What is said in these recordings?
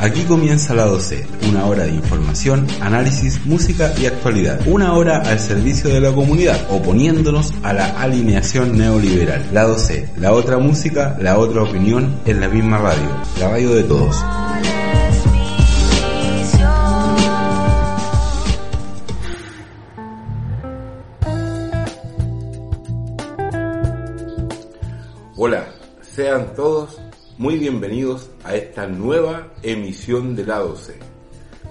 Aquí comienza la 12, una hora de información, análisis, música y actualidad. Una hora al servicio de la comunidad, oponiéndonos a la alineación neoliberal. La 12, la otra música, la otra opinión en la misma radio, la radio de todos. Hola, sean todos muy bienvenidos a esta nueva emisión de la 12.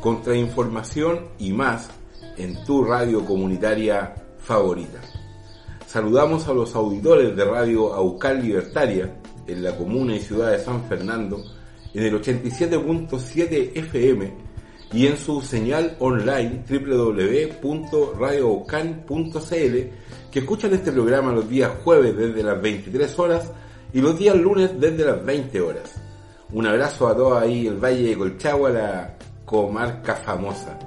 Contrainformación y más en tu radio comunitaria favorita. Saludamos a los auditores de Radio Aucal Libertaria en la comuna y ciudad de San Fernando en el 87.7 FM y en su señal online www.radioaucal.cl que escuchan este programa los días jueves desde las 23 horas y los días lunes desde las 20 horas. Un abrazo a todos ahí el Valle de Colchagua, la comarca famosa.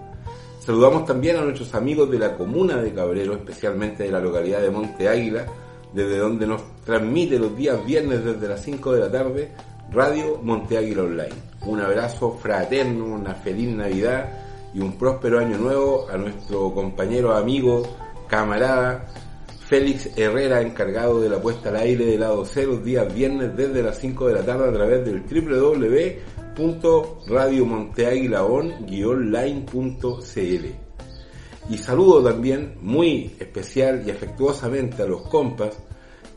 Saludamos también a nuestros amigos de la comuna de Cabrero, especialmente de la localidad de Monte Águila, desde donde nos transmite los días viernes desde las 5 de la tarde Radio Monte Águila Online. Un abrazo fraterno, una feliz Navidad y un próspero año nuevo a nuestro compañero, amigo, camarada, Félix Herrera, encargado de la puesta al aire de lado C los días viernes desde las 5 de la tarde a través del www.radiomonteaguilaon-line.cl. Y saludo también muy especial y afectuosamente a los compas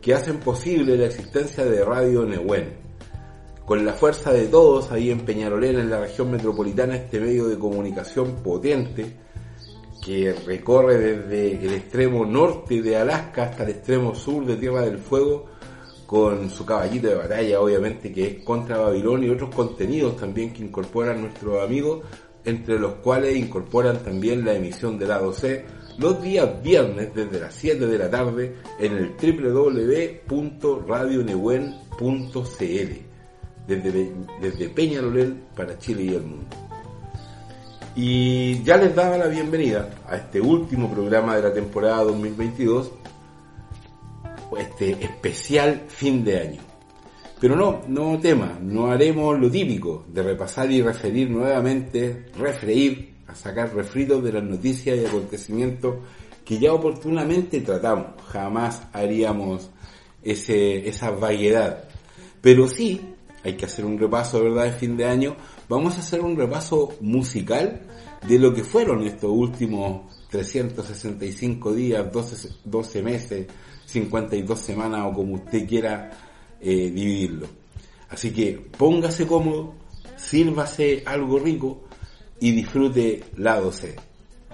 que hacen posible la existencia de Radio Nehuen. Con la fuerza de todos ahí en Peñarolena, en la región metropolitana, este medio de comunicación potente, que recorre desde el extremo norte de Alaska hasta el extremo sur de Tierra del Fuego, con su caballito de batalla, obviamente, que es contra Babilonia y otros contenidos también que incorporan nuestros amigos, entre los cuales incorporan también la emisión de lado C los días viernes desde las 7 de la tarde en el www.radionehuen.cl desde, desde Peñalolén para Chile y el mundo. Y ya les daba la bienvenida a este último programa de la temporada 2022, este especial fin de año. Pero no, no tema, no haremos lo típico de repasar y referir nuevamente, refreír, a sacar refritos de las noticias y acontecimientos que ya oportunamente tratamos. Jamás haríamos ese, esa vaguedad. Pero sí, hay que hacer un repaso, ¿verdad?, de fin de año vamos a hacer un repaso musical de lo que fueron estos últimos 365 días, 12, 12 meses, 52 semanas o como usted quiera eh, dividirlo. Así que póngase cómodo, sírvase algo rico y disfrute la 12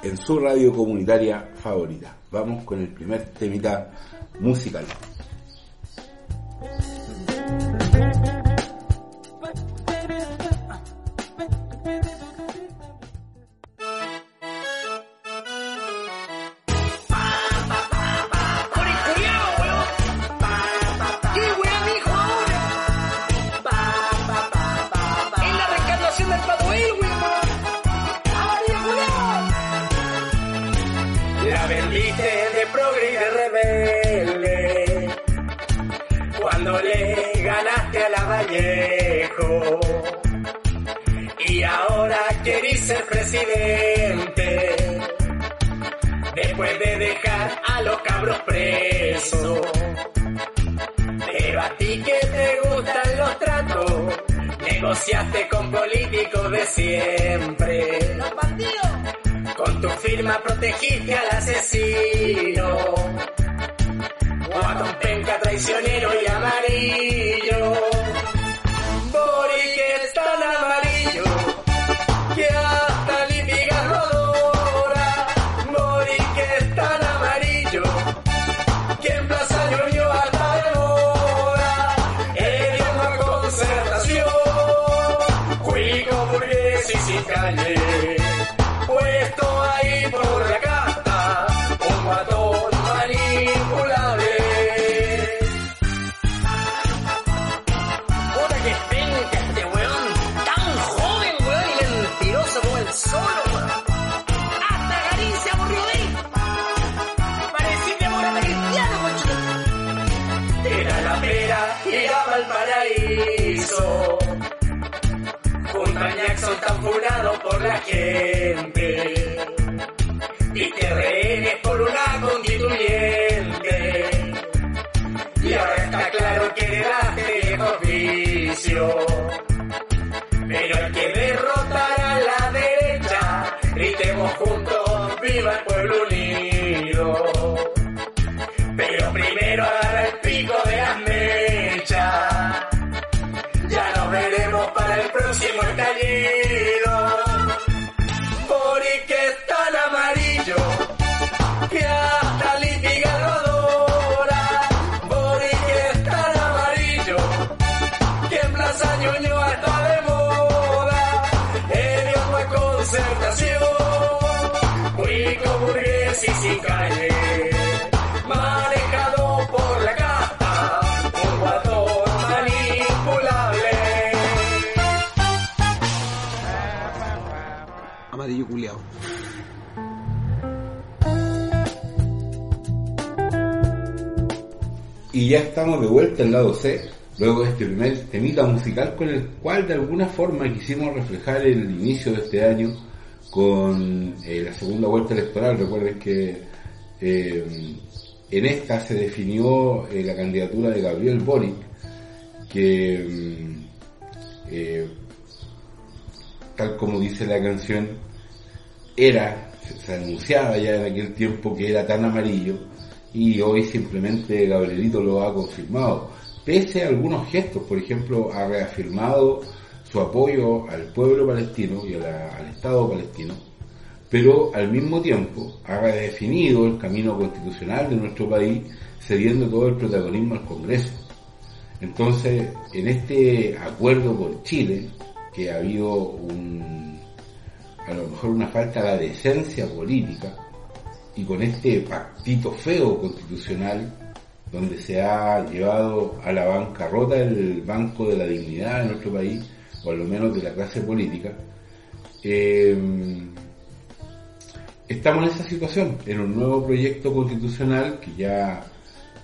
en su radio comunitaria favorita. Vamos con el primer temita musical. asociaste con políticos de siempre. Los. Con tu firma protegiste al asesino. O a Penca traicionero y a Amarillo culiao. Y ya estamos de vuelta al lado C, luego de este primer temita musical con el cual de alguna forma quisimos reflejar el inicio de este año con eh, la segunda vuelta electoral. Recuerden que eh, en esta se definió eh, la candidatura de Gabriel Boric, que mm, tal como dice la canción, era, se, anunciaba ya en aquel tiempo que era tan amarillo y hoy simplemente Gabrielito lo ha confirmado. Pese a algunos gestos, por ejemplo, ha reafirmado su apoyo al pueblo palestino y la- al Estado palestino, pero al mismo tiempo ha redefinido el camino constitucional de nuestro país, cediendo todo el protagonismo al Congreso. Entonces, en este acuerdo con Chile, que ha habido un, a lo mejor una falta de decencia política, y con este pactito feo constitucional, donde se ha llevado a la bancarrota el Banco de la Dignidad de nuestro país, o al menos de la clase política, eh, estamos en esa situación, en un nuevo proyecto constitucional que ya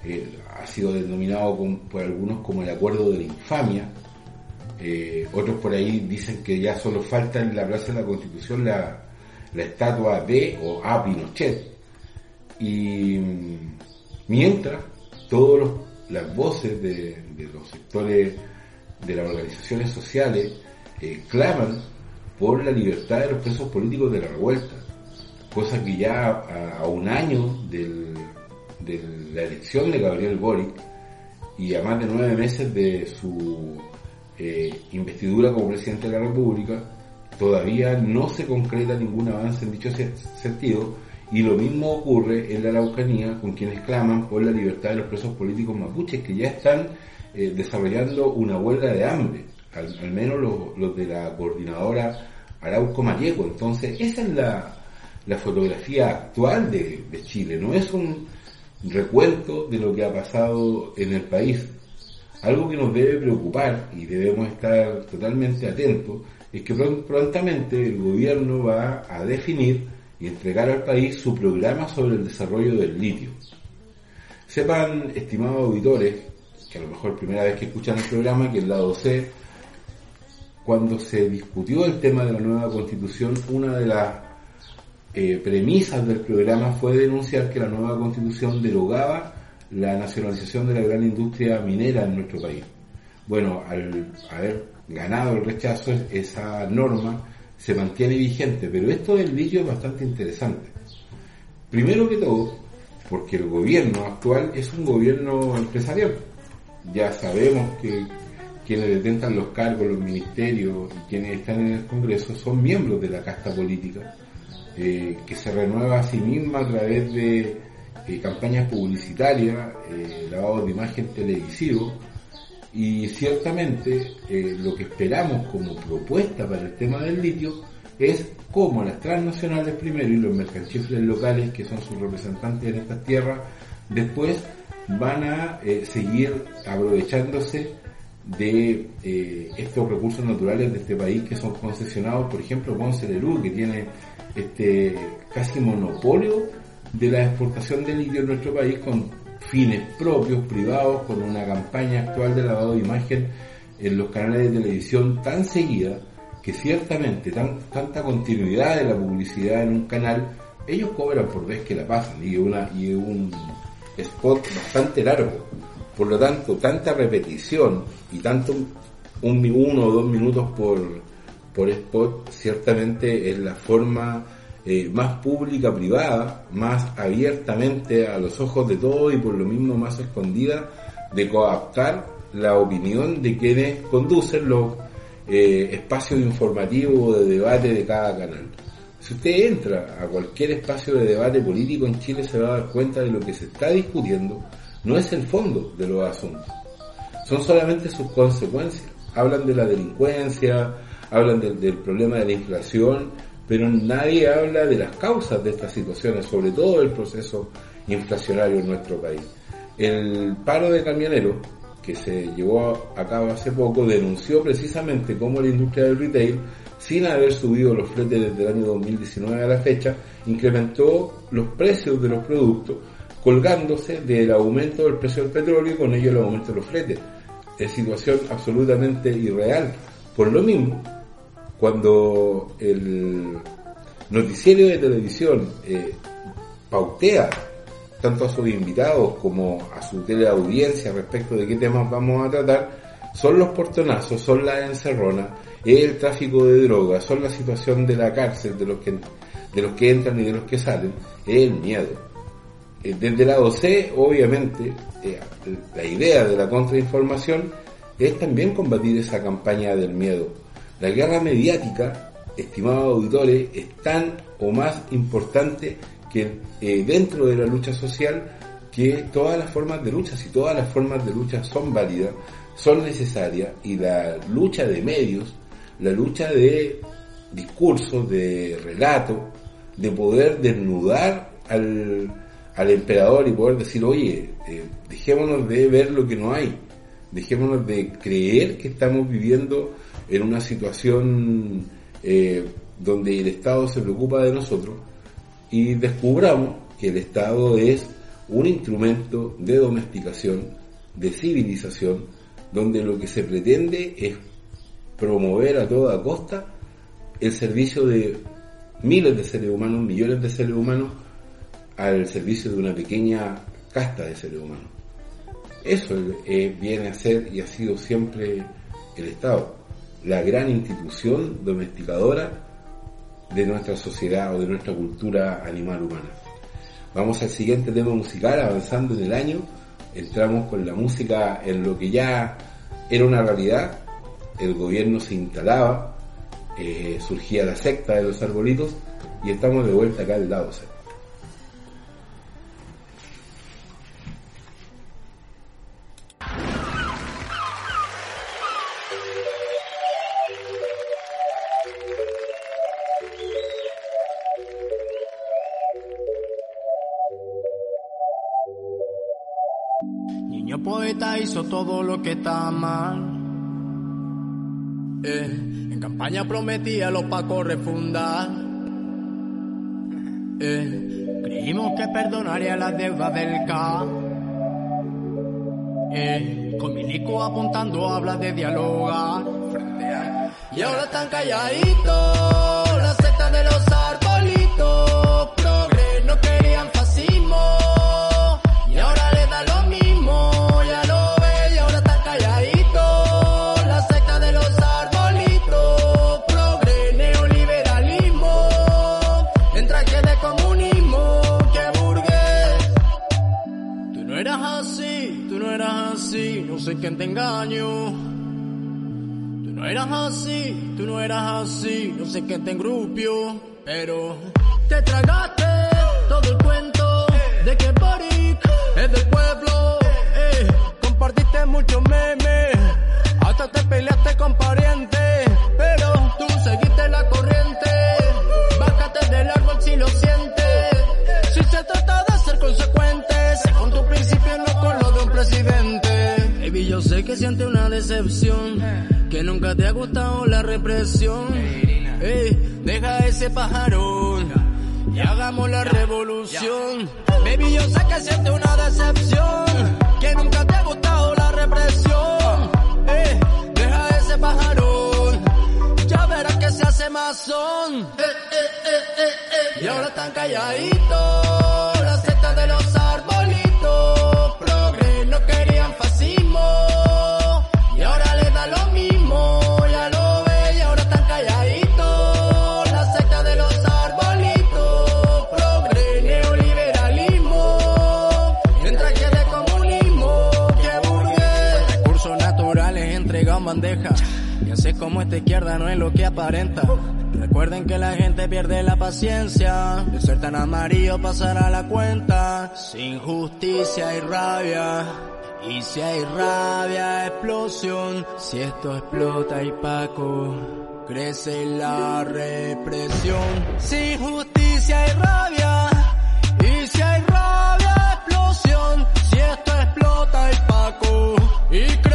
eh, ha sido denominado por algunos como el acuerdo de la infamia, eh, otros por ahí dicen que ya solo falta en la Plaza de la Constitución la, estatua de o a Pinochet. Y mm, mientras todas las voces de, los sectores de las organizaciones sociales eh, claman por la libertad de los presos políticos de la revuelta, cosa que ya a, un año de la elección de Gabriel Boric y a más de nueve meses de su eh, investidura como presidente de la República, todavía no se concreta ningún avance en dicho se- sentido y lo mismo ocurre en la Araucanía con quienes claman por la libertad de los presos políticos mapuches que ya están eh, desarrollando una huelga de hambre, al, menos los, de la coordinadora Arauco Mayeco. Entonces, esa es la, la fotografía actual de, de Chile, no es un recuento de lo que ha pasado en el país. Algo que nos debe preocupar y debemos estar totalmente atentos es que pron- prontamente el gobierno va a definir y entregar al país su programa sobre el desarrollo del litio. Sepan, estimados auditores, que a lo mejor primera vez que escuchan el programa, que el lado C, cuando se discutió el tema de la nueva constitución, una de las eh, premisas del programa fue denunciar que la nueva constitución derogaba la nacionalización de la gran industria minera en nuestro país. Bueno, al haber ganado el rechazo, esa norma se mantiene vigente, pero esto del litio es bastante interesante. Primero que todo, porque el gobierno actual es un gobierno empresarial. Ya sabemos que quienes detentan los cargos, los ministerios y quienes están en el Congreso son miembros de la casta política, eh, que se renueva a sí misma a través de eh, campañas publicitarias, eh, lavado de imagen televisivo, y ciertamente eh, lo que esperamos como propuesta para el tema del litio es cómo las transnacionales primero y los mercanchifles locales, que son sus representantes en estas tierras, después van a eh, seguir aprovechándose de eh, estos recursos naturales de este país que son concesionados, por ejemplo, Ponce Lerú, que tiene este casi monopolio de la exportación de litio en nuestro país con fines propios, privados, con una campaña actual de lavado de imagen en los canales de televisión tan seguida que ciertamente tan, tanta continuidad de la publicidad en un canal, ellos cobran por vez que la pasan y, una, un spot bastante largo. Por lo tanto, tanta repetición y tanto un, uno o dos minutos por, por spot ciertamente es la forma eh, más pública, privada, más abiertamente a los ojos de todos y por lo mismo más escondida de coaptar la opinión de quienes conducen los eh, espacio informativo o de debate de cada canal. Si usted entra a cualquier espacio de debate político en Chile se va a dar cuenta de lo que se está discutiendo no es el fondo de los asuntos, son solamente sus consecuencias. Hablan de la delincuencia, hablan del problema de la inflación, pero nadie habla de las causas de estas situaciones, sobre todo el proceso inflacionario en nuestro país. El paro de camioneros que se llevó a cabo hace poco denunció precisamente cómo la industria del retail, sin haber subido los fletes desde el año 2019 a la fecha, incrementó los precios de los productos colgándose del aumento del precio del petróleo y con ello el aumento de los fletes. Es situación absolutamente irreal. Por lo mismo, cuando el noticiero de televisión eh, pautea tanto a sus invitados como a su teleaudiencia respecto de qué temas vamos a tratar, son los portonazos, son las encerronas, es el tráfico de drogas, son la situación de la cárcel, de los que, de los que entran y de los que salen, es el miedo. Eh, Desde el lado C, obviamente, eh, la idea de la contrainformación es también combatir esa campaña del miedo. La guerra mediática, estimados auditores, es tan o más importante que eh, dentro de la lucha social que todas las formas de lucha, si todas las formas de lucha son válidas, son necesarias y la lucha de medios, la lucha de discursos, de relato, de poder desnudar al, al emperador y poder decir, oye, eh, dejémonos de ver lo que no hay, dejémonos de creer que estamos viviendo en una situación eh, donde el Estado se preocupa de nosotros y descubramos que el Estado es un instrumento de domesticación, de civilización, donde lo que se pretende es promover a toda costa el servicio de miles de seres humanos, millones de seres humanos, al servicio de una pequeña casta de seres humanos. Eso eh, viene a ser y ha sido siempre el Estado, la gran institución domesticadora de nuestra sociedad o de nuestra cultura animal humana. Vamos al siguiente tema musical, avanzando en el año, entramos con la música en lo que ya era una realidad, el gobierno se instalaba, eh, surgía la secta de los arbolitos y estamos de vuelta acá al lado. Poeta hizo todo lo que está mal. Eh, en campaña prometía los pacos refundar. Eh, creímos que perdonaría las deudas del K. Eh, con Milico apuntando habla de dialogar. Y ahora están calladitos, la secta de los no sé quién te engaño. Tú no eras así, tú no eras así, no sé quién te engrupió, pero te tragaste todo el cuento de que Boric es del pueblo. eh. Compartiste muchos memes, hasta te peleaste con parientes, sé que sientes una decepción, que nunca te ha gustado la represión. Ey, deja ese pajarón y hagamos la revolución. Baby, yo sé que sientes una decepción, que nunca te ha gustado la represión. Ey, deja ese pajarón, ya verás que se hace. Eh, eh, eh, eh, eh. Y ahora están calladitos, como esta izquierda no es lo que aparenta. Recuerden que la gente pierde la paciencia. De ser tan amarillo pasará la cuenta. Sin justicia y rabia. Y si hay rabia, explosión. Si esto explota y Paco, crece la represión. Sin justicia y rabia. Y si hay rabia, explosión. Si esto explota y Paco, y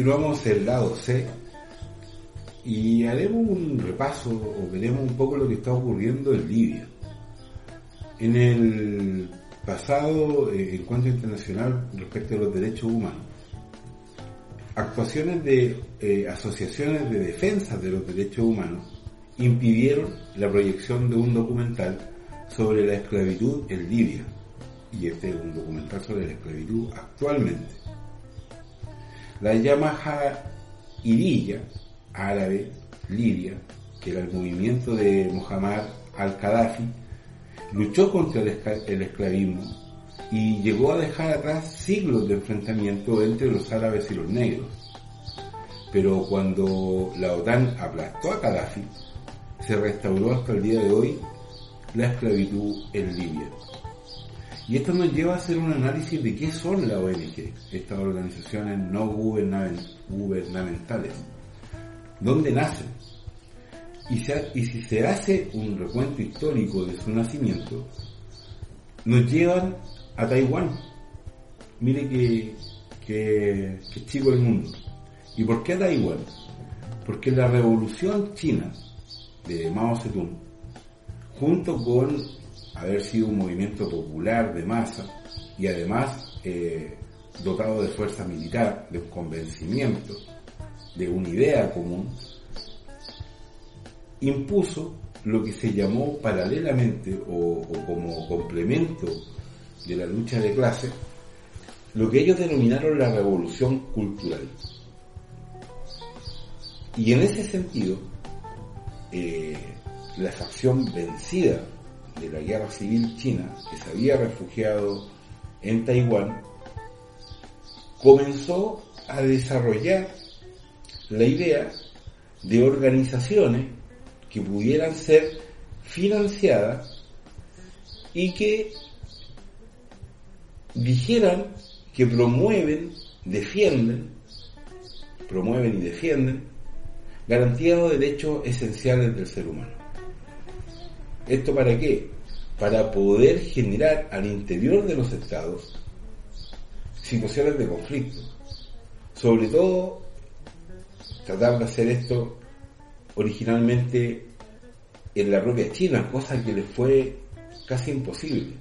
Continuamos el lado C y haremos un repaso o veremos un poco lo que está ocurriendo en Libia. En el pasado eh, encuentro internacional respecto a los derechos humanos, actuaciones de eh, asociaciones de defensa de los derechos humanos impidieron la proyección de un documental sobre la esclavitud en Libia. Y este es un documental sobre la esclavitud actualmente. La Yamaha Irilla, árabe, Libia, que era el movimiento de Muhammad al-Qaddafi, luchó contra el esclavismo y llegó a dejar atrás siglos de enfrentamiento entre los árabes y los negros. Pero cuando la OTAN aplastó a Gaddafi, se restauró hasta el día de hoy la esclavitud en Libia. Y esto nos lleva a hacer un análisis de qué son las ONG, estas organizaciones no gubernamen- gubernamentales, dónde nacen. Y, si se hace un recuento histórico de su nacimiento, nos llevan a Taiwán. Mire que chico el mundo. ¿Y por qué a Taiwán? Porque la revolución china de Mao Zedong, junto con haber sido un movimiento popular de masa y además eh, dotado de fuerza militar, de un convencimiento, de una idea común, impuso lo que se llamó paralelamente o, como complemento de la lucha de clase, lo que ellos denominaron la revolución cultural. Y en ese sentido, eh, la facción vencida de la guerra civil china, que se había refugiado en Taiwán, comenzó a desarrollar la idea de organizaciones que pudieran ser financiadas y que dijeran que promueven, defienden, promueven y defienden garantías de derechos esenciales del ser humano. ¿Esto para qué? Para poder generar al interior de los estados situaciones de conflicto. Sobre todo, tratar de hacer esto originalmente en la propia China, cosa que les fue casi imposible.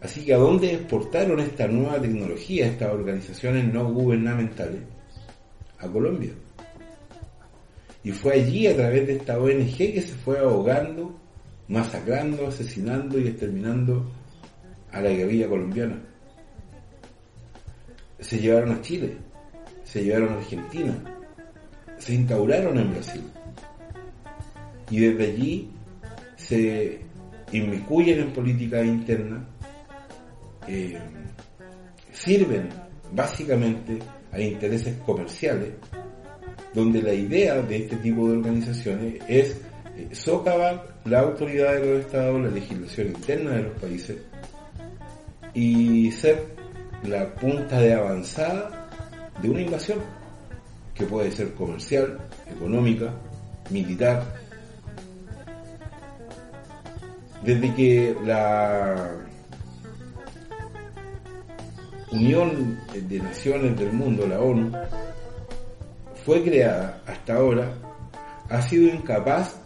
Así que a dónde exportaron esta nueva tecnología, estas organizaciones no gubernamentales? A Colombia. Y fue allí a través de esta ONG que se fue ahogando, masacrando, asesinando y exterminando a la guerrilla colombiana. Se llevaron a Chile, se llevaron a Argentina, se instauraron en Brasil. Y desde allí se inmiscuyen en política interna, eh, sirven básicamente a intereses comerciales, donde la idea de este tipo de organizaciones es socavan la autoridad de los estados, la legislación interna de los países y ser la punta de avanzada de una invasión que puede ser comercial, económica, militar. Desde que la Unión de Naciones del Mundo, la ONU, fue creada hasta ahora, ha sido incapaz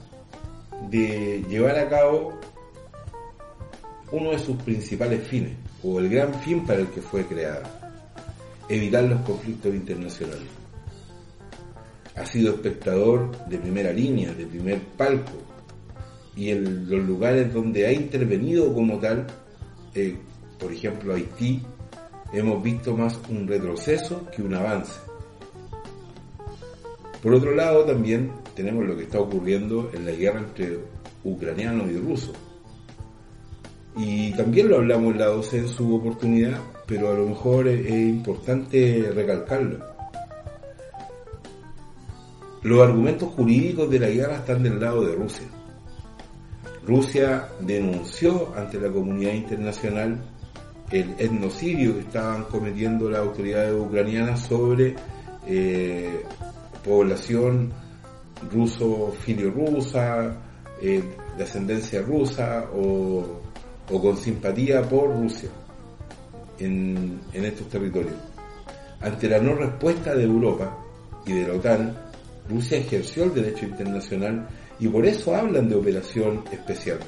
de llevar a cabo uno de sus principales fines, o el gran fin para el que fue creada, evitar los conflictos internacionales. Ha sido espectador de primera línea, de primer palco, y en los lugares donde ha intervenido como tal, eh, por ejemplo Haití, hemos visto más un retroceso que un avance. Por otro lado, también tenemos lo que está ocurriendo en la guerra entre ucranianos y rusos. Y también lo hablamos en la 12 en su oportunidad, pero a lo mejor es, importante recalcarlo. Los argumentos jurídicos de la guerra están del lado de Rusia. Rusia denunció ante la comunidad internacional el etnocidio que estaban cometiendo las autoridades ucranianas sobre eh, población ruso filio-rusa, eh, de ascendencia rusa o, o, con simpatía por Rusia en, en estos territorios. Ante la no respuesta de Europa y de la OTAN, Rusia ejerció el derecho internacional y por eso hablan de operación especial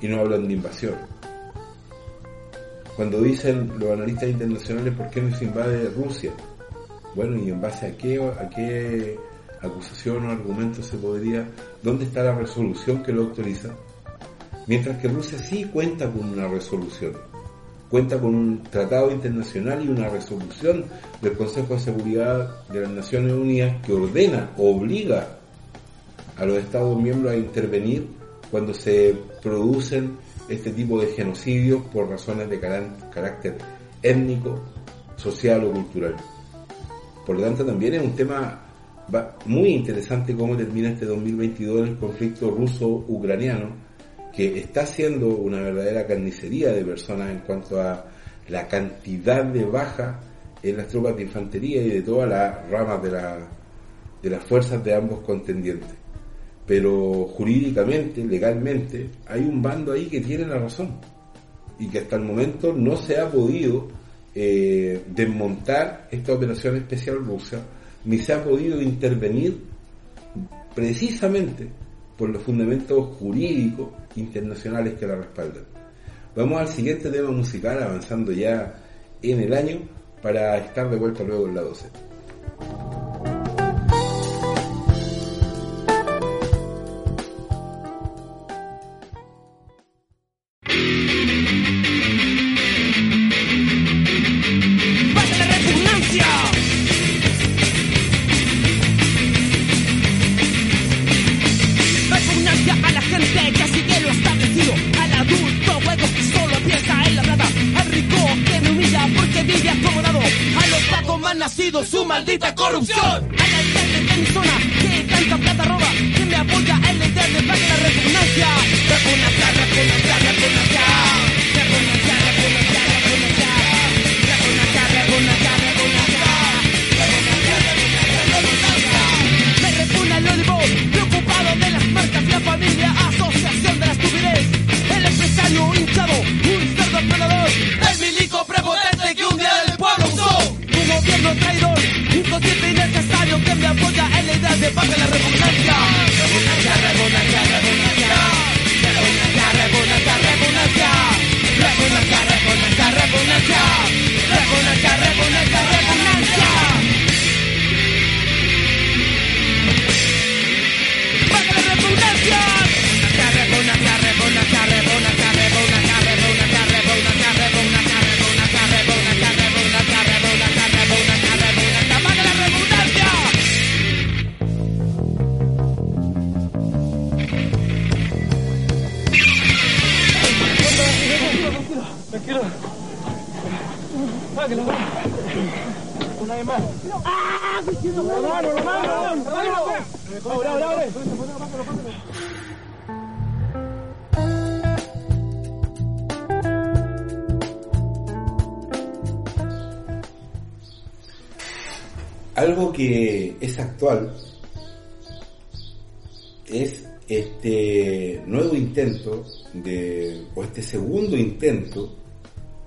y no hablan de invasión. Cuando dicen los analistas internacionales por qué no se invade Rusia, bueno, y en base a qué, a qué acusación o argumento se podría, dónde está la resolución que lo autoriza, mientras que Rusia sí cuenta con una resolución, cuenta con un tratado internacional y una resolución del Consejo de Seguridad de las Naciones Unidas que ordena, obliga a los Estados miembros a intervenir cuando se producen este tipo de genocidios por razones de carácter étnico, social o cultural. Por lo tanto, también es un tema muy interesante cómo termina este 2022 el conflicto ruso-ucraniano, que está siendo una verdadera carnicería de personas en cuanto a la cantidad de bajas en las tropas de infantería y de todas las ramas de las fuerzas de ambos contendientes. Pero jurídicamente, legalmente, hay un bando ahí que tiene la razón y que hasta el momento no se ha podido eh, desmontar esta operación especial rusa, ni se ha podido intervenir precisamente por los fundamentos jurídicos internacionales que la respaldan. Vamos al siguiente tema musical, avanzando ya en el año, para estar de vuelta luego en la 12.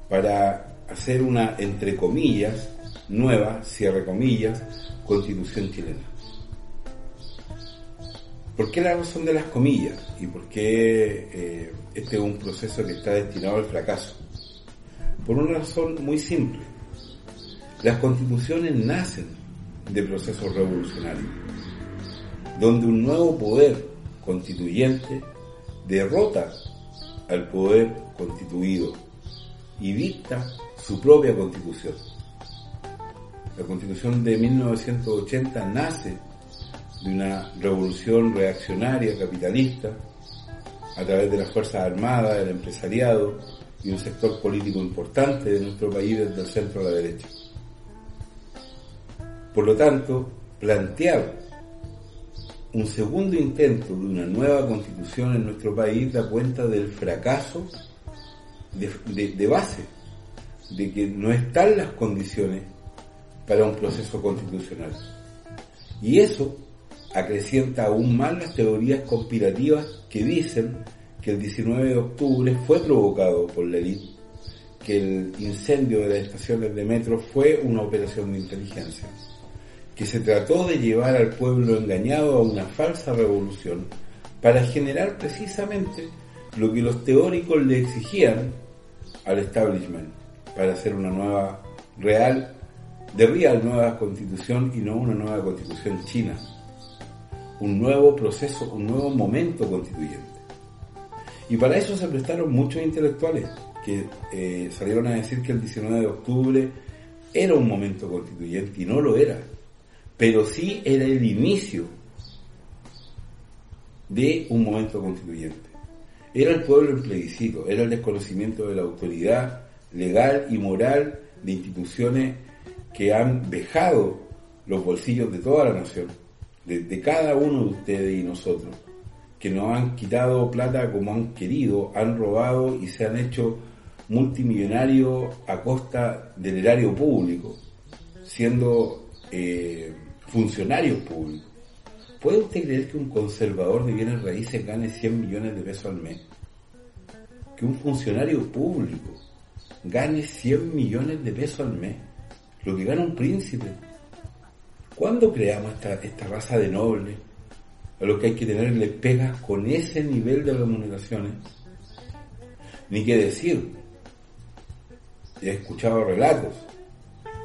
Para hacer una, entre comillas, nueva, cierre comillas, constitución chilena. ¿Por qué la razón de las comillas? ¿Y por qué eh, este es un proceso que está destinado al fracaso? Por una razón muy simple. Las constituciones nacen de procesos revolucionarios, donde un nuevo poder constituyente derrota al poder constituido y dicta su propia constitución. La constitución de 1980 nace de una revolución reaccionaria capitalista a través de las Fuerzas Armadas, del empresariado y un sector político importante de nuestro país desde el centro a la derecha. Por lo tanto, plantear un segundo intento de una nueva constitución en nuestro país da cuenta del fracaso de, base, de que no están las condiciones para un proceso constitucional. Y eso acrecienta aún más las teorías conspirativas que dicen que el 19 de octubre fue provocado por la élite, que el incendio de las estaciones de metro fue una operación de inteligencia, que se trató de llevar al pueblo engañado a una falsa revolución para generar precisamente lo que los teóricos le exigían al establishment para hacer una nueva real, de real nueva constitución y no una nueva constitución china. Un nuevo proceso, un nuevo momento constituyente. Y para eso se prestaron muchos intelectuales que eh, salieron a decir que el 19 de octubre era un momento constituyente y no lo era, pero sí era el inicio de un momento constituyente. Era el pueblo en era el desconocimiento de la autoridad legal y moral de instituciones que han vejado los bolsillos de toda la nación, de, de cada uno de ustedes y nosotros, que nos han quitado plata como han querido, han robado y se han hecho multimillonarios a costa del erario público, siendo eh, funcionarios públicos. ¿Puede usted creer que un conservador de bienes raíces gane 100 millones de pesos al mes? Que un funcionario público gane 100 millones de pesos al mes, lo que gana un príncipe. ¿Cuándo creamos esta, esta raza de nobles a los que hay que tenerle pegas con ese nivel de remuneraciones? Ni qué decir, he escuchado relatos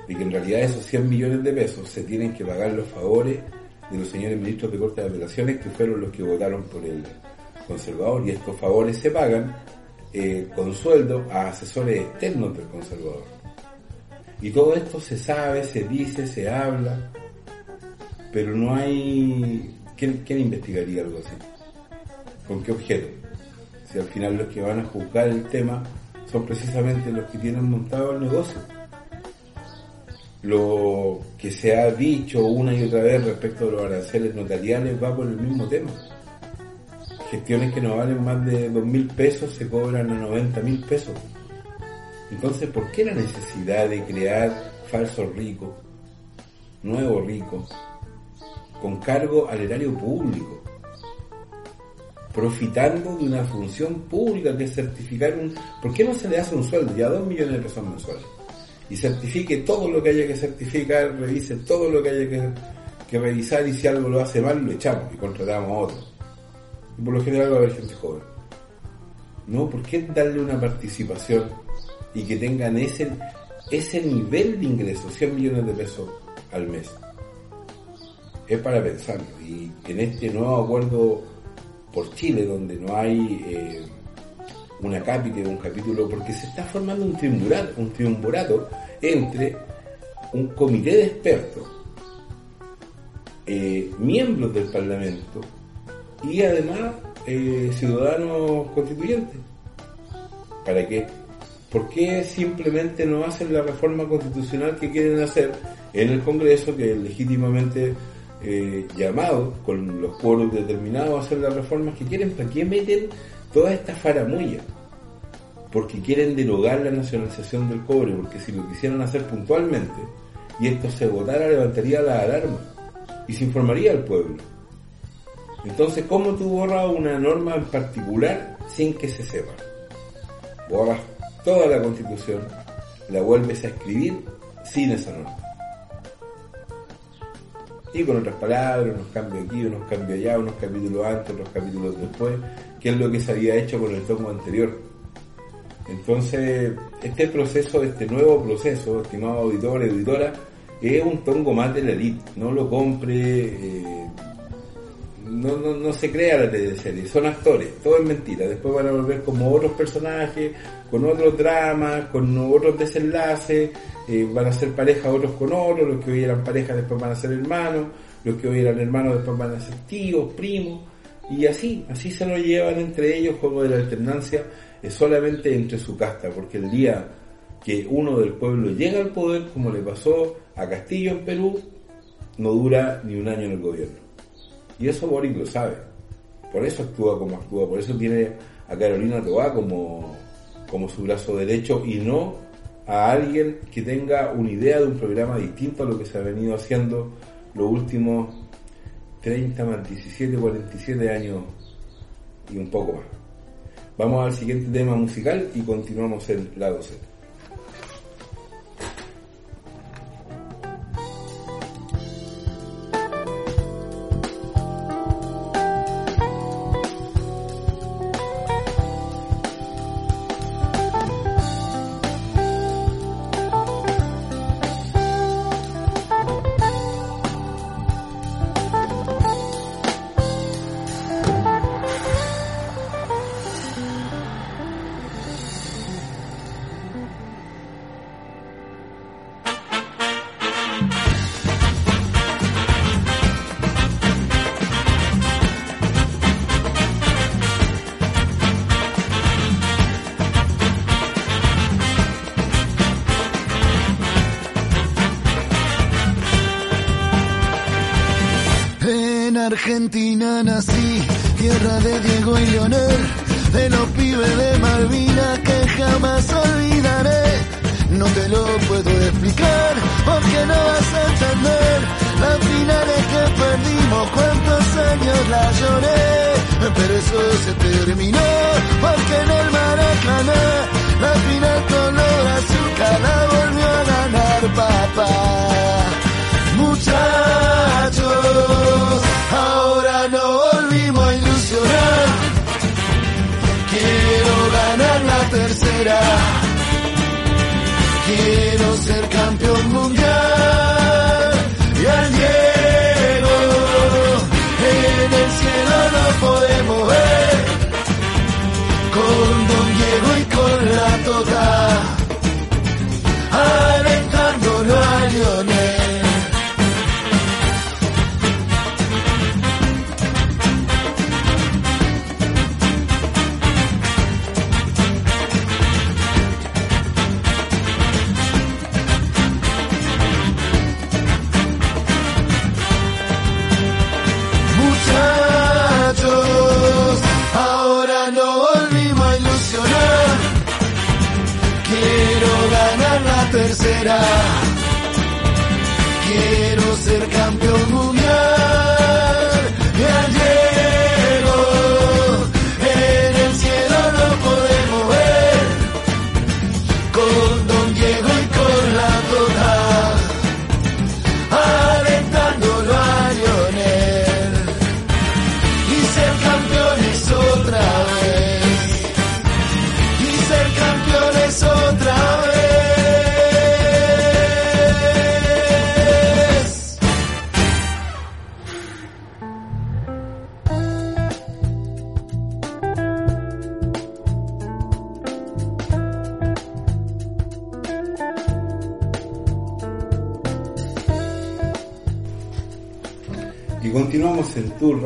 de que en realidad esos 100 millones de pesos se tienen que pagar los favores de los señores ministros de Corte de Apelaciones que fueron los que votaron por el conservador y estos favores se pagan eh, con sueldo a asesores externos del conservador. Y todo esto se sabe, se dice, se habla, pero no hay... ¿Quién, quién investigaría algo así? ¿Con qué objeto? Si al final los que van a juzgar el tema son precisamente los que tienen montado el negocio. Lo que se ha dicho una y otra vez respecto a los aranceles notariales va por el mismo tema. Gestiones que no valen más de dos mil pesos se cobran a 90 mil pesos. Entonces, ¿por qué la necesidad de crear falsos ricos, nuevos ricos, con cargo al erario público? Profitando de una función pública que es certificar un... ¿Por qué no se le hace un sueldo? Ya dos millones de pesos mensuales. Y certifique todo lo que haya que certificar, revise todo lo que haya que, revisar y si algo lo hace mal lo echamos y contratamos a otro. Y por lo general va a haber gente joven. No, ¿por qué darle una participación y que tengan ese, ese nivel de ingresos, 100 millones de pesos al mes? Es para pensarlo. Y en este nuevo acuerdo por Chile, donde no hay eh, una cápita, un capítulo, porque se está formando un triunvirato, un triunvirato entre un comité de expertos, eh, miembros del Parlamento y además eh, ciudadanos constituyentes. ¿Para qué? ¿Por qué simplemente no hacen la reforma constitucional que quieren hacer en el Congreso, que es legítimamente eh, llamado con los pueblos determinados a hacer las reformas que quieren? ¿Para qué meten toda esta faramulla? Porque quieren derogar la nacionalización del cobre, porque si lo quisieran hacer puntualmente, y esto se votara, levantaría la alarma y se informaría al pueblo. Entonces, ¿cómo tú borras una norma en particular sin que se sepa? Borras toda la constitución, la vuelves a escribir sin esa norma. Y con otras palabras, unos cambios aquí, unos cambios allá, unos capítulos antes, otros capítulos después, que es lo que se había hecho con el tomo anterior. Entonces, este proceso, este nuevo proceso, estimado auditor y auditora, es un tongo más de la elite. No lo compre, eh, no, no, no se crea la teleserie, son actores, todo es mentira. Después van a volver como otros personajes, con otros dramas, con otros desenlaces, eh, van a ser pareja otros con otros, los que hoy eran pareja después van a ser hermanos, los que hoy eran hermanos después van a ser tíos, primos, y así, así se lo llevan entre ellos, juego de la alternancia, es solamente entre su casta, porque el día que uno del pueblo llega al poder, como le pasó a Castillo en Perú, no dura ni un año en el gobierno. Y eso Boric lo sabe. Por eso actúa como actúa, por eso tiene a Carolina Toá como, como su brazo derecho y no a alguien que tenga una idea de un programa distinto a lo que se ha venido haciendo los últimos 30 más 17, 47 años y un poco más. Vamos al siguiente tema musical y continuamos en la 12. Lloré. Pero eso se terminó, porque en el Maracaná, la final color azúcar la volvió a ganar papá. Muchachos, ahora no volvimos a ilusionar. Quiero ganar la tercera. Quiero ser campeón la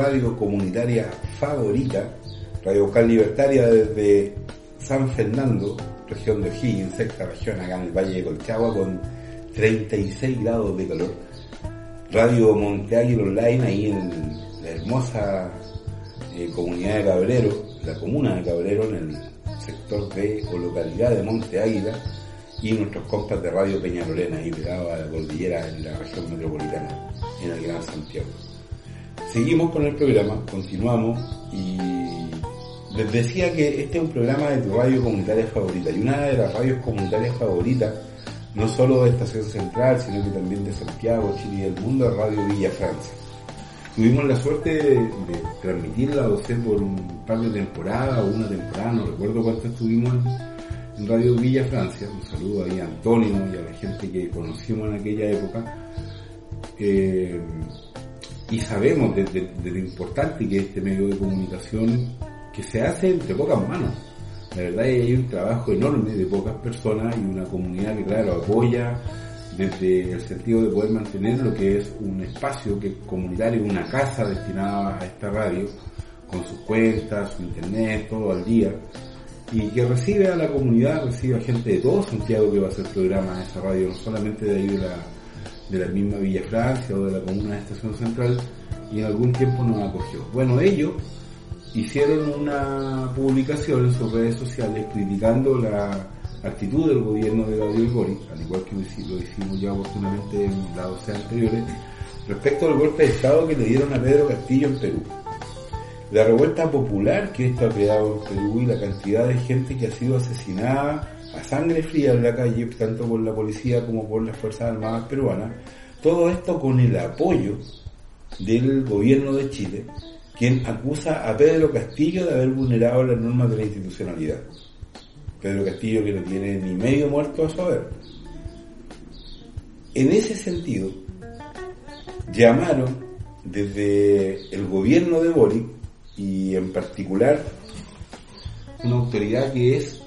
radio comunitaria favorita, Radio Vocal Libertaria desde San Fernando, región de O'Higgins, sexta región acá en el Valle de Colchagua con 36 grados de calor. Radio Monte Águila Online ahí en la hermosa eh, comunidad de Cabrero, la comuna de Cabrero en el sector de o localidad de Monte Águila y nuestros compas de Radio Peñalolena, ahí pegado a la cordillera en la región metropolitana, en el Gran Santiago. Seguimos con el programa, continuamos y les decía que este es un programa de tu radio comunitaria favorita y una de las radios comunitarias favoritas, no solo de Estación Central, sino que también de Santiago, Chile y del mundo, Radio Villa Francia. Tuvimos la suerte de, de transmitirla, o por un par de temporadas una temporada, no recuerdo cuánto estuvimos en, en Radio Villa Francia. Un saludo ahí a Antonio y a la gente que conocimos en aquella época. Eh, y sabemos de, de- de lo importante que es este medio de comunicación que se hace entre pocas manos. La verdad es que hay un trabajo enorme de pocas personas y una comunidad que claro apoya desde el sentido de poder mantener lo que es un espacio que comunitario, una casa destinada a esta radio, con sus cuentas, su internet, todo al día, y que recibe a la comunidad, recibe a gente de todo Santiago que va a hacer programas en esa radio, no solamente de ahí de la, de la misma Villa Francia o de la comuna de Estación Central, y en algún tiempo nos acogió. Bueno, ellos hicieron una publicación en sus redes sociales criticando la actitud del gobierno de Gabriel Boric, al igual que lo hici- lo hicimos ya oportunamente en las doce anteriores, respecto al golpe de Estado que le dieron a Pedro Castillo en Perú. La revuelta popular que esto ha creado en Perú y la cantidad de gente que ha sido asesinada a sangre fría en la calle, tanto por la policía como por las Fuerzas Armadas peruanas, todo esto con el apoyo del gobierno de Chile, quien acusa a Pedro Castillo de haber vulnerado las normas de la institucionalidad. Pedro Castillo que no tiene ni medio muerto a su haber. En ese sentido, llamaron desde el gobierno de Boric y en particular una autoridad que es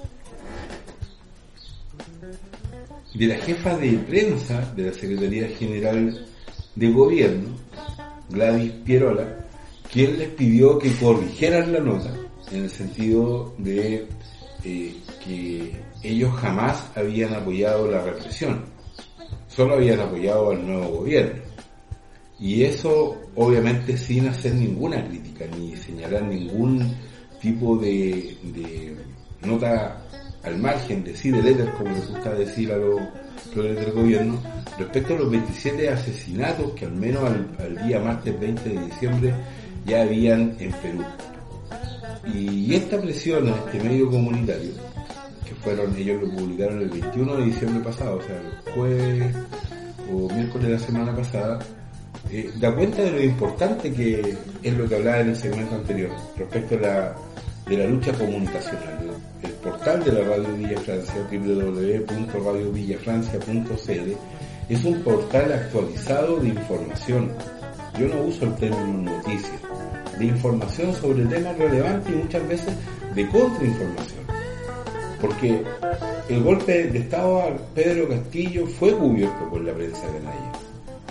de la jefa de prensa de la Secretaría General de Gobierno, Gladys Pierola, quien les pidió que corrigieran la nota en el sentido de eh, que ellos jamás habían apoyado la represión, solo habían apoyado al nuevo gobierno. Y eso obviamente sin hacer ninguna crítica ni señalar ningún tipo de, de nota al margen de sí de letter, como les gusta decir a los flores del gobierno, respecto a los 27 asesinatos que al menos al, al día martes 20 de diciembre ya habían en Perú. Y esta presión a este medio comunitario, que fueron, ellos lo publicaron el 21 de diciembre pasado, o sea, el jueves o miércoles de la semana pasada, eh, da cuenta de lo importante que es lo que hablaba en el segmento anterior, respecto a la, de la lucha comunicacional. El, portal de la Radio Villa Francia, www.radiovillafrancia.cl, es un portal actualizado de información. Yo no uso el término noticia, de información sobre temas relevantes y muchas veces de contrainformación. Porque el golpe de Estado a Pedro Castillo fue cubierto por la prensa canalla,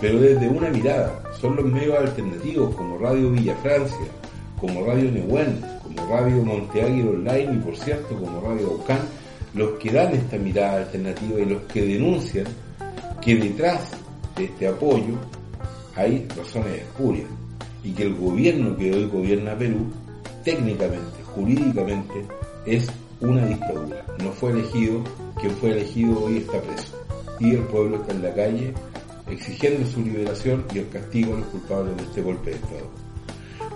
pero desde una mirada. Son los medios alternativos como Radio Villa Francia, como Radio Neuquén, como Radio Monteagudo Online y por cierto como Radio Ocán, los que dan esta mirada alternativa y los que denuncian que detrás de este apoyo hay razones espurias y que el gobierno que hoy gobierna Perú técnicamente, jurídicamente es una dictadura. No fue elegido, quien fue elegido hoy está preso. Y el pueblo está en la calle exigiendo su liberación y el castigo a los culpables de este golpe de Estado.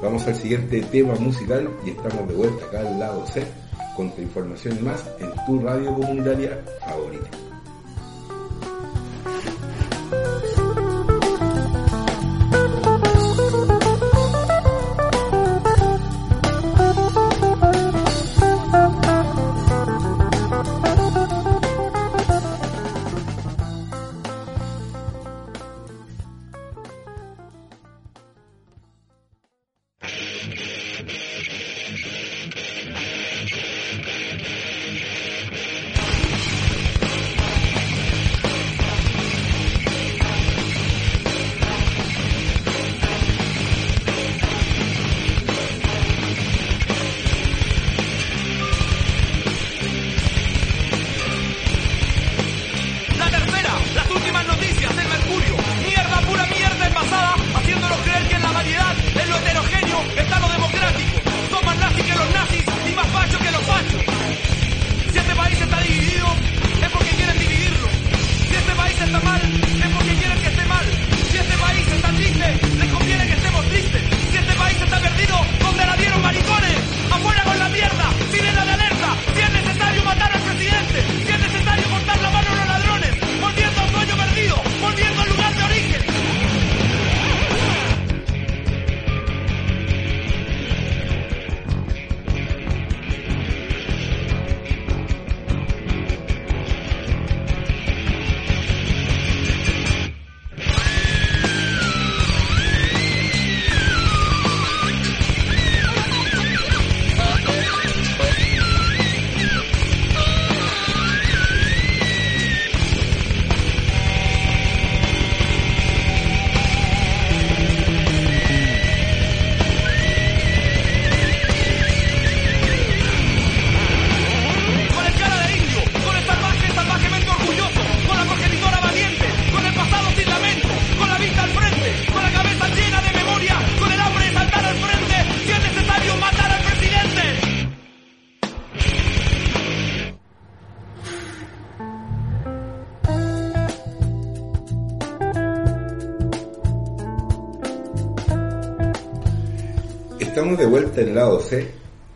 Vamos al siguiente tema musical y estamos de vuelta acá al lado C con tu información más en tu radio comunitaria favorita. Vuelta en lado C.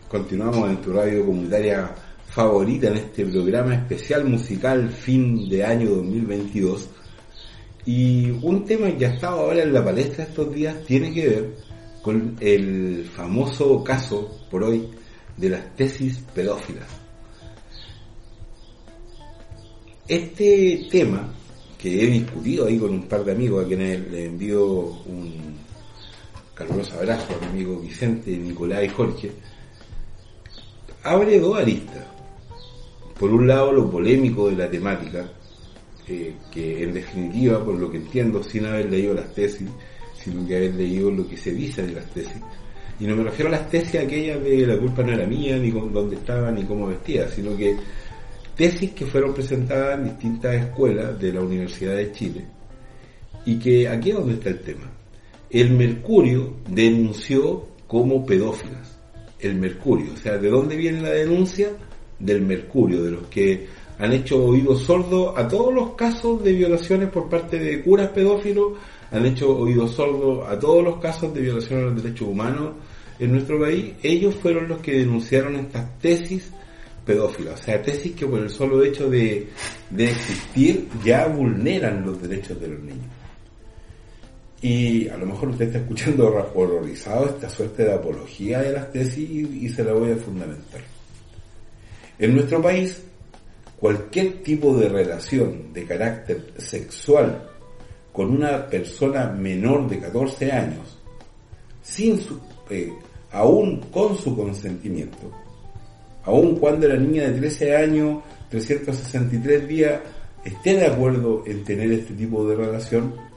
Continuamos en tu radio comunitaria favorita en este programa especial musical fin de año 2022. Y un tema que ha estado ahora en la palestra estos días tiene que ver con el famoso caso por hoy de las tesis pedófilas. Este tema que he discutido ahí con un par de amigos a quienes le envío un caluroso abrazo a mi amigo Vicente, Nicolás y Jorge, abre dos aristas. Por un lado, lo polémico de la temática, eh, que en definitiva, por lo que entiendo, sin haber leído las tesis, sino que haber leído lo que se dice de las tesis, y no me refiero a las tesis aquellas de la culpa no era mía, ni con dónde estaba, ni cómo vestía, sino que tesis que fueron presentadas en distintas escuelas de la Universidad de Chile, y que aquí es donde está el tema. El Mercurio denunció como pedófilas. El Mercurio, o sea, ¿de dónde viene la denuncia? Del Mercurio, de los que han hecho oídos sordos a todos los casos de violaciones por parte de curas pedófilos, han hecho oídos sordos a todos los casos de violación a los derechos humanos en nuestro país. Ellos fueron los que denunciaron estas tesis pedófilas, o sea, tesis que por el solo hecho de, de existir ya vulneran los derechos de los niños. Y a lo mejor usted está escuchando horrorizado esta suerte de apología de las tesis y, se la voy a fundamentar. En nuestro país, cualquier tipo de relación de carácter sexual con una persona menor de 14 años, sin su, eh, aún con su consentimiento, aún cuando la niña de 13 años, 363 días, esté de acuerdo en tener este tipo de relación,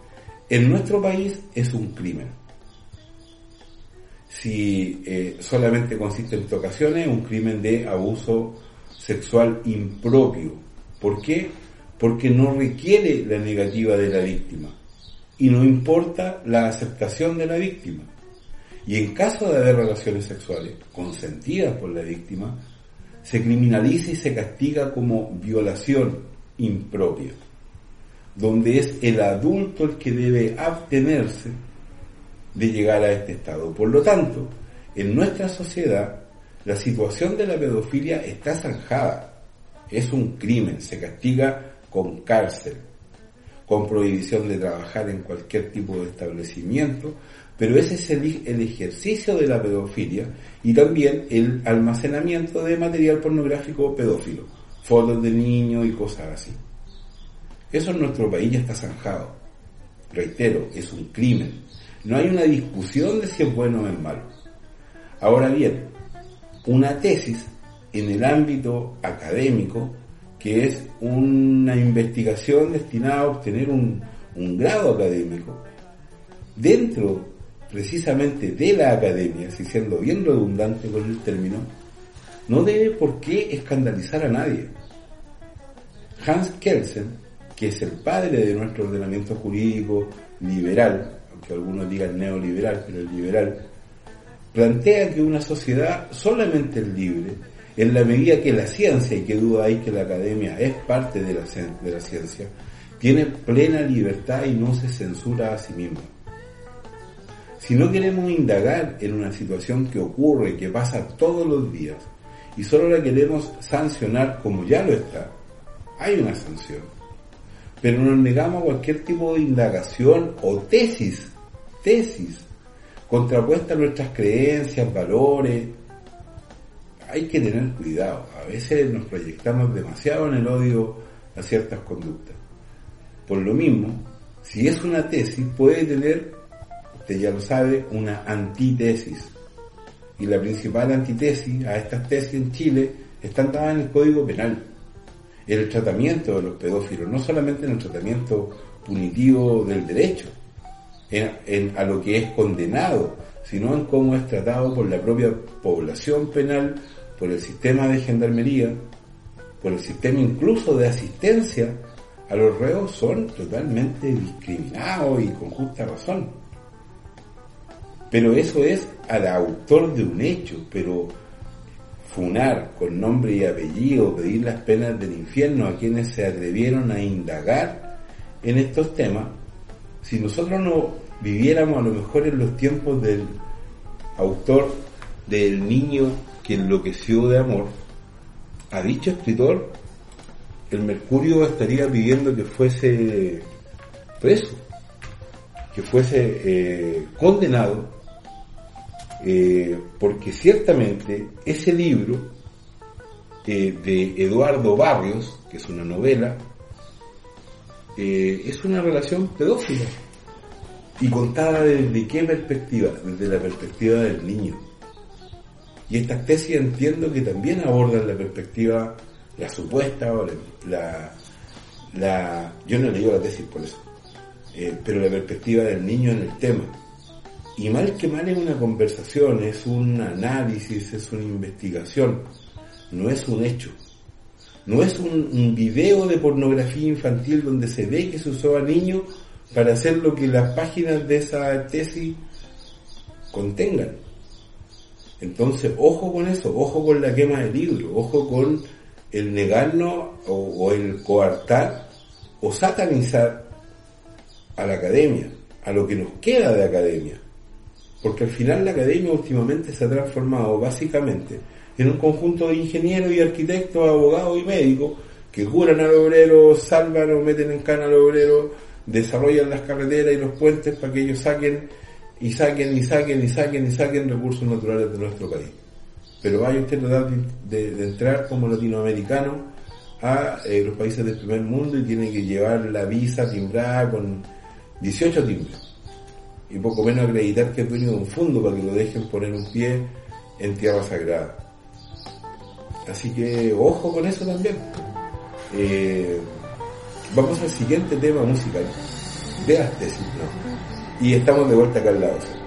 en nuestro país es un crimen. Si eh, solamente consiste en tocaciones, un crimen de abuso sexual impropio. ¿Por qué? Porque no requiere la negativa de la víctima y no importa la aceptación de la víctima. Y en caso de haber relaciones sexuales consentidas por la víctima, se criminaliza y se castiga como violación impropia donde es el adulto el que debe abstenerse de llegar a este estado. Por lo tanto, en nuestra sociedad, la situación de la pedofilia está zanjada. Es un crimen, se castiga con cárcel, con prohibición de trabajar en cualquier tipo de establecimiento, pero ese es el, el, ejercicio de la pedofilia y también el almacenamiento de material pornográfico pedófilo, fotos de niños y cosas así. Eso en nuestro país ya está zanjado. Reitero, es un crimen. No hay una discusión de si es bueno o es malo. Ahora bien, una tesis en el ámbito académico, que es una investigación destinada a obtener un, un grado académico, dentro precisamente de la academia, si siendo bien redundante con el término, no debe por qué escandalizar a nadie. Hans Kelsen que es el padre de nuestro ordenamiento jurídico liberal, aunque algunos digan neoliberal, pero el liberal, plantea que una sociedad solamente es libre en la medida que la ciencia, y que duda hay que la academia es parte de la, de la ciencia, tiene plena libertad y no se censura a sí misma. Si no queremos indagar en una situación que ocurre, que pasa todos los días, y solo la queremos sancionar como ya lo está, hay una sanción pero nos negamos a cualquier tipo de indagación o tesis, tesis, contrapuesta a nuestras creencias, valores. Hay que tener cuidado, a veces nos proyectamos demasiado en el odio a ciertas conductas. Por lo mismo, si es una tesis, puede tener, usted ya lo sabe, una antitesis. Y la principal antitesis a estas tesis en Chile están dadas en el Código Penal en el tratamiento de los pedófilos, no solamente en el tratamiento punitivo del derecho, en, a lo que es condenado, sino en cómo es tratado por la propia población penal, por el sistema de gendarmería, por el sistema incluso de asistencia a los reos, son totalmente discriminados y con justa razón. Pero eso es al autor de un hecho, pero funar con nombre y apellido, pedir las penas del infierno a quienes se atrevieron a indagar en estos temas, si nosotros no viviéramos a lo mejor en los tiempos del autor del niño que enloqueció de amor, a dicho escritor, el Mercurio estaría pidiendo que fuese preso, que fuese eh, condenado, eh, porque ciertamente ese libro eh, de Eduardo Barrios, que es una novela, eh, es una relación pedófila. Y contada desde qué perspectiva? Desde la perspectiva del niño. Y estas tesis entiendo que también abordan la perspectiva, la supuesta, la, la, yo no he leído la tesis por eso, pero la perspectiva del niño en el tema. Y mal que mal es una conversación, es un análisis, es una investigación, no es un hecho. No es un, video de pornografía infantil donde se ve que se usó a niños para hacer lo que las páginas de esa tesis contengan. Entonces, ojo con eso, ojo con la quema del libro, ojo con el negarnos o el coartar o satanizar a la academia, a lo que nos queda de academia. Porque al final la academia últimamente se ha transformado básicamente en un conjunto de ingenieros y arquitectos, abogados y médicos que curan al obrero, salvan o meten en cana al obrero, desarrollan las carreteras y los puentes para que ellos saquen y saquen y saquen y saquen y saquen recursos naturales de nuestro país. Pero vaya usted a tratar de, entrar como latinoamericano a eh, los países del primer mundo y tiene que llevar la visa timbrada con 18 timbres y poco menos acreditar que es dueño de un fondo para que lo dejen poner un pie en tierra sagrada. Así que ojo con eso también. Eh, vamos al siguiente tema musical de ¿no? Y estamos de vuelta acá al lado.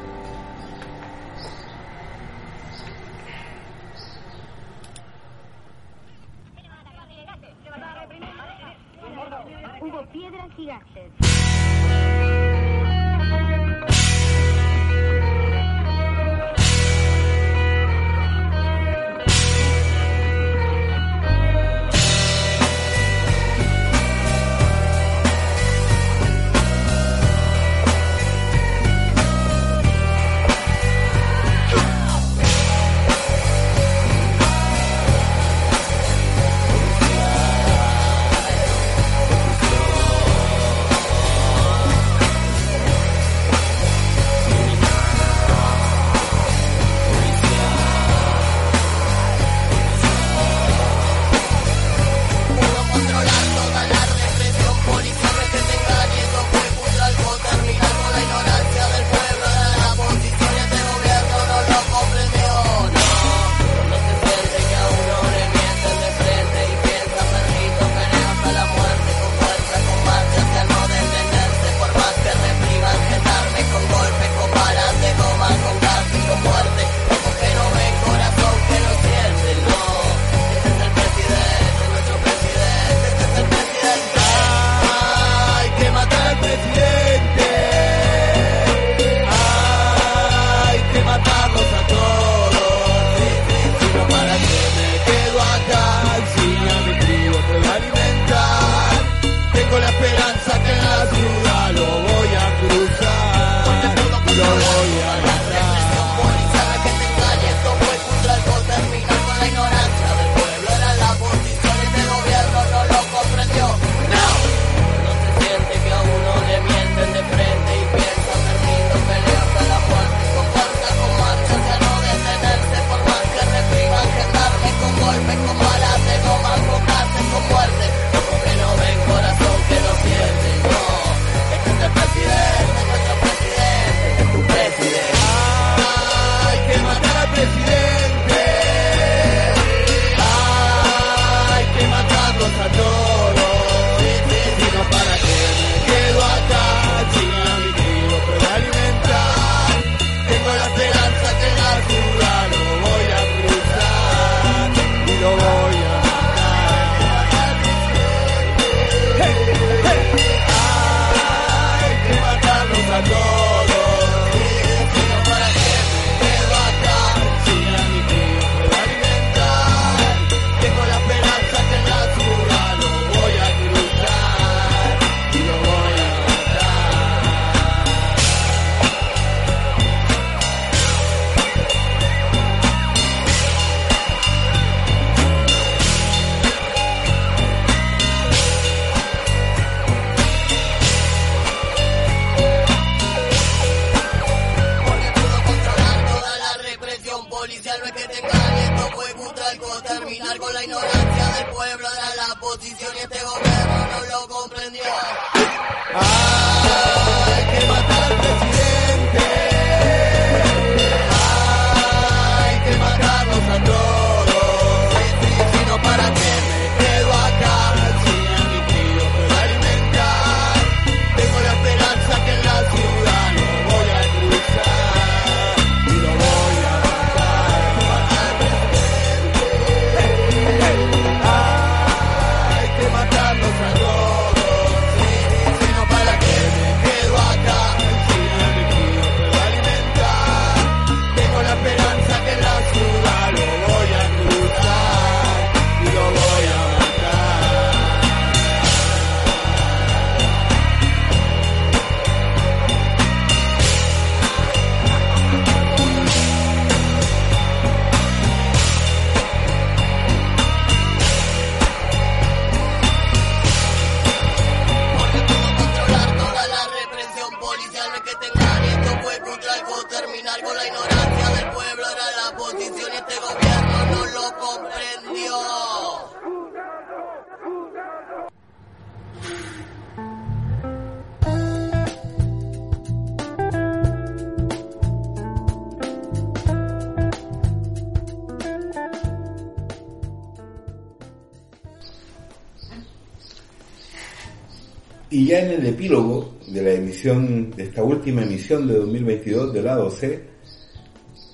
En el epílogo de la emisión, de esta última emisión de 2022 de lado C,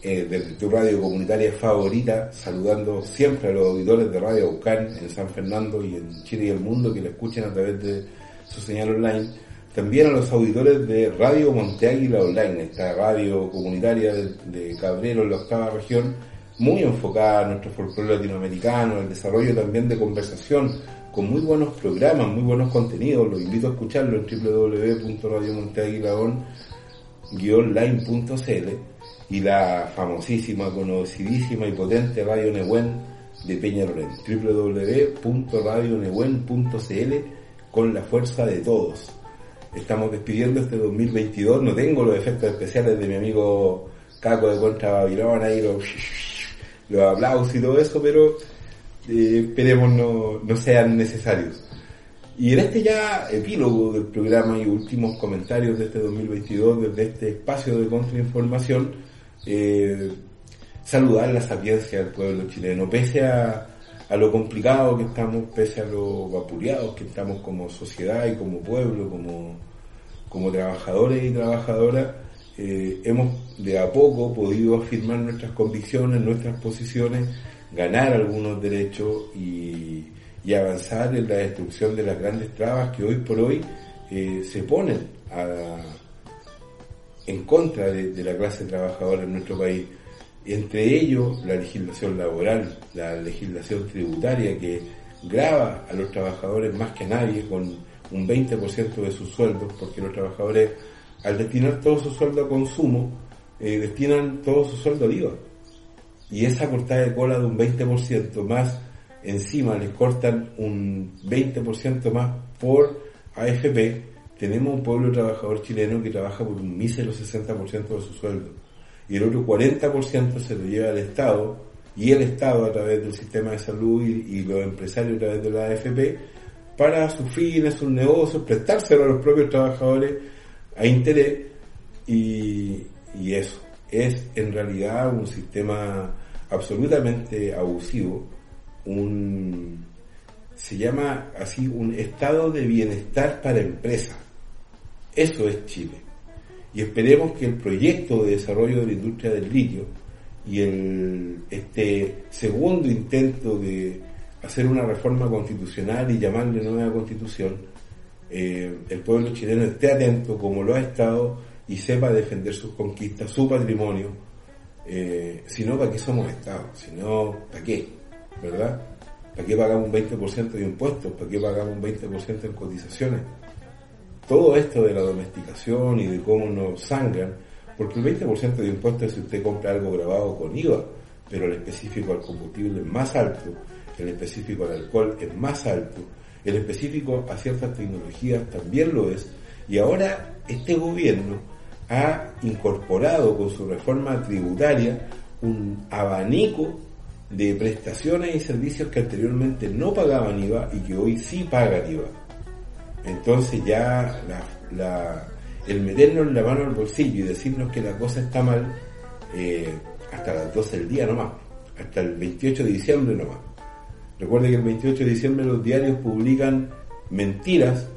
eh, desde tu radio comunitaria favorita, saludando siempre a los auditores de Radio Aucán en San Fernando y en Chile y el mundo que la escuchen a través de su señal online. También a los auditores de Radio Monte Águila Online, esta radio comunitaria de, de Cabrero en la octava región, muy enfocada a nuestro folclore latinoamericano, al desarrollo también de conversación, con muy buenos programas, muy buenos contenidos. Los invito a escucharlo en www.radiomonteaguilaon-line.cl y la famosísima, conocidísima y potente Radio Nehuen de Peñarolén, www.radionehuen.cl con la fuerza de todos. Estamos despidiendo este 2022, no tengo los efectos especiales de mi amigo Caco de Contra Babilón, ahí los, los aplausos y todo eso, pero eh, esperemos no, no sean necesarios. Y en este ya epílogo del programa y últimos comentarios de este 2022, desde este espacio de contrainformación, eh, saludar la sapiencia del pueblo chileno, pese a, a lo complicado que estamos, pese a lo vapuleados que estamos como sociedad y como pueblo, como, como trabajadores y trabajadoras, eh, hemos de a poco podido afirmar nuestras convicciones, nuestras posiciones, ganar algunos derechos y, avanzar en la destrucción de las grandes trabas que hoy por hoy eh, se ponen a, en contra de, la clase trabajadora en nuestro país. Entre ellos la legislación laboral, la legislación tributaria que grava a los trabajadores más que nadie con un 20% de sus sueldos, porque los trabajadores al destinar todo su sueldo a consumo, eh, destinan todo su sueldo al IVA. Y esa cortada de cola de un 20% más, encima les cortan un 20% más por AFP, tenemos un pueblo trabajador chileno que trabaja por un mísero 60% de su sueldo. Y el otro 40% se lo lleva el Estado, y el Estado a través del sistema de salud y, los empresarios a través de la AFP, para sus fines, sus negocios, prestárselo a los propios trabajadores a interés, y eso es en realidad un sistema absolutamente abusivo, un se llama así un estado de bienestar para empresas. Eso es Chile. Y esperemos que el proyecto de desarrollo de la industria del litio y el este segundo intento de hacer una reforma constitucional y llamarle nueva constitución, eh, el pueblo chileno esté atento como lo ha estado y sepa defender sus conquistas, su patrimonio, eh, si no, ¿para qué somos Estado? Si no, ¿para qué? ¿Verdad? ¿Para qué pagamos un 20% de impuestos? ¿Para qué pagamos un 20% en cotizaciones? Todo esto de la domesticación y de cómo nos sangran, porque el 20% de impuestos es si usted compra algo grabado con IVA, pero el específico al combustible es más alto, el específico al alcohol es más alto, el específico a ciertas tecnologías también lo es, y ahora este gobierno ha incorporado con su reforma tributaria un abanico de prestaciones y servicios que anteriormente no pagaban IVA y que hoy sí pagan IVA. Entonces ya el meternos la mano al bolsillo y decirnos que la cosa está mal eh, hasta las 12 del día nomás, hasta el 28 de diciembre nomás. Recuerde que el 28 de diciembre los diarios publican mentiras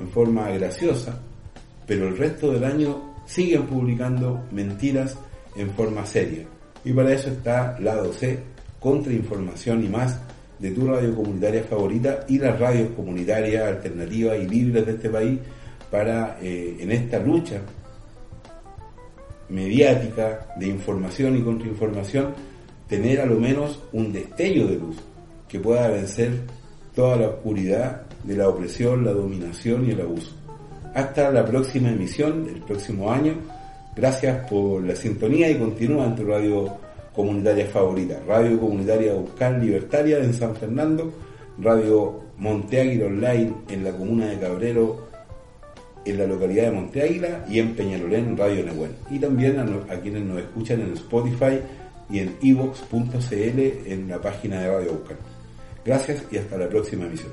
en forma graciosa, pero el resto del año siguen publicando mentiras en forma seria. Y para eso está Lado C, Contrainformación y más, de tu radio comunitaria favorita y las radios comunitarias alternativas y libres de este país para eh, en esta lucha mediática de información y contrainformación tener a lo menos un destello de luz que pueda vencer toda la oscuridad de la opresión, la dominación y el abuso. Hasta la próxima emisión del próximo año. Gracias por la sintonía y continúa en tu radio comunitaria favorita. Radio Comunitaria Buscar Libertaria en San Fernando, Radio Monteáguila Online en la comuna de Cabrero en la localidad de Monte Águila y en Peñalolén, Radio Nehuen. Y también a quienes nos escuchan en Spotify y en evox.cl en la página de Radio Buscar. Gracias y hasta la próxima emisión.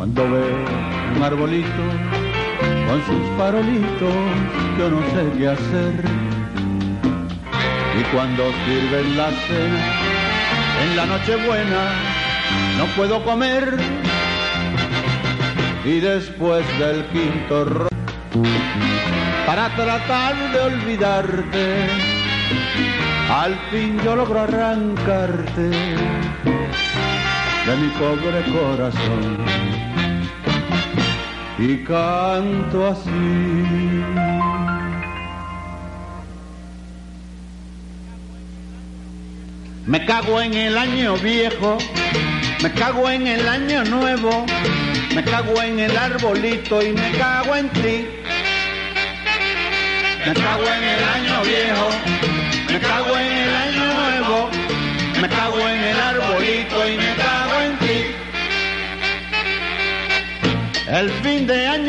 cuando veo un arbolito con sus farolitos, yo no sé qué hacer. Y cuando sirven la cena, en la noche buena, no puedo comer. Y después del quinto ro para tratar de olvidarte, al fin yo logro arrancarte de mi pobre corazón y canto así. Me cago en el año viejo, me cago en el año nuevo, me cago en el arbolito y me cago en ti. Me cago en el año viejo,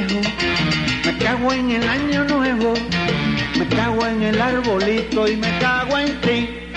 Me cago en el año nuevo, me cago en el arbolito y me cago en ti.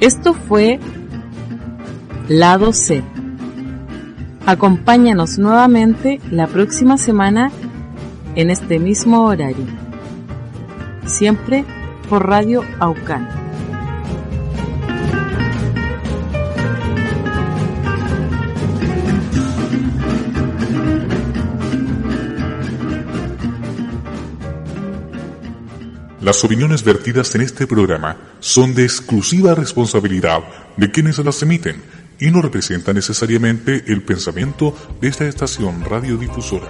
Esto fue Lado C. Acompáñanos nuevamente la próxima semana en este mismo horario. Siempre por Radio Aucan. Las opiniones vertidas en este programa son de exclusiva responsabilidad de quienes las emiten y no representan necesariamente el pensamiento de esta estación radiodifusora.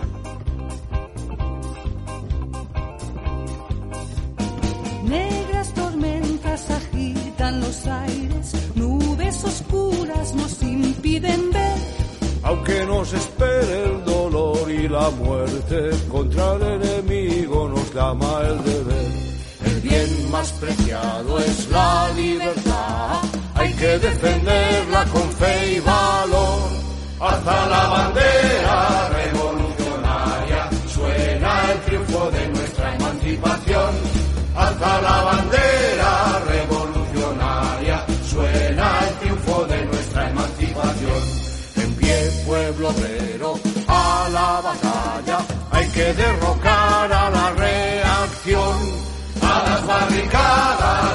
Negras tormentas agitan los aires, nubes oscuras nos impiden ver. Aunque nos espere el dolor y la muerte, contra el enemigo nos llama el deber. Más preciado es la libertad, hay que defenderla con fe y valor. Hasta la bandera revolucionaria suena el triunfo de nuestra emancipación. Hasta la bandera revolucionaria suena el triunfo de nuestra emancipación. En pie, pueblo obrero, a la batalla, hay que derrocar a la reacción, a las barricadas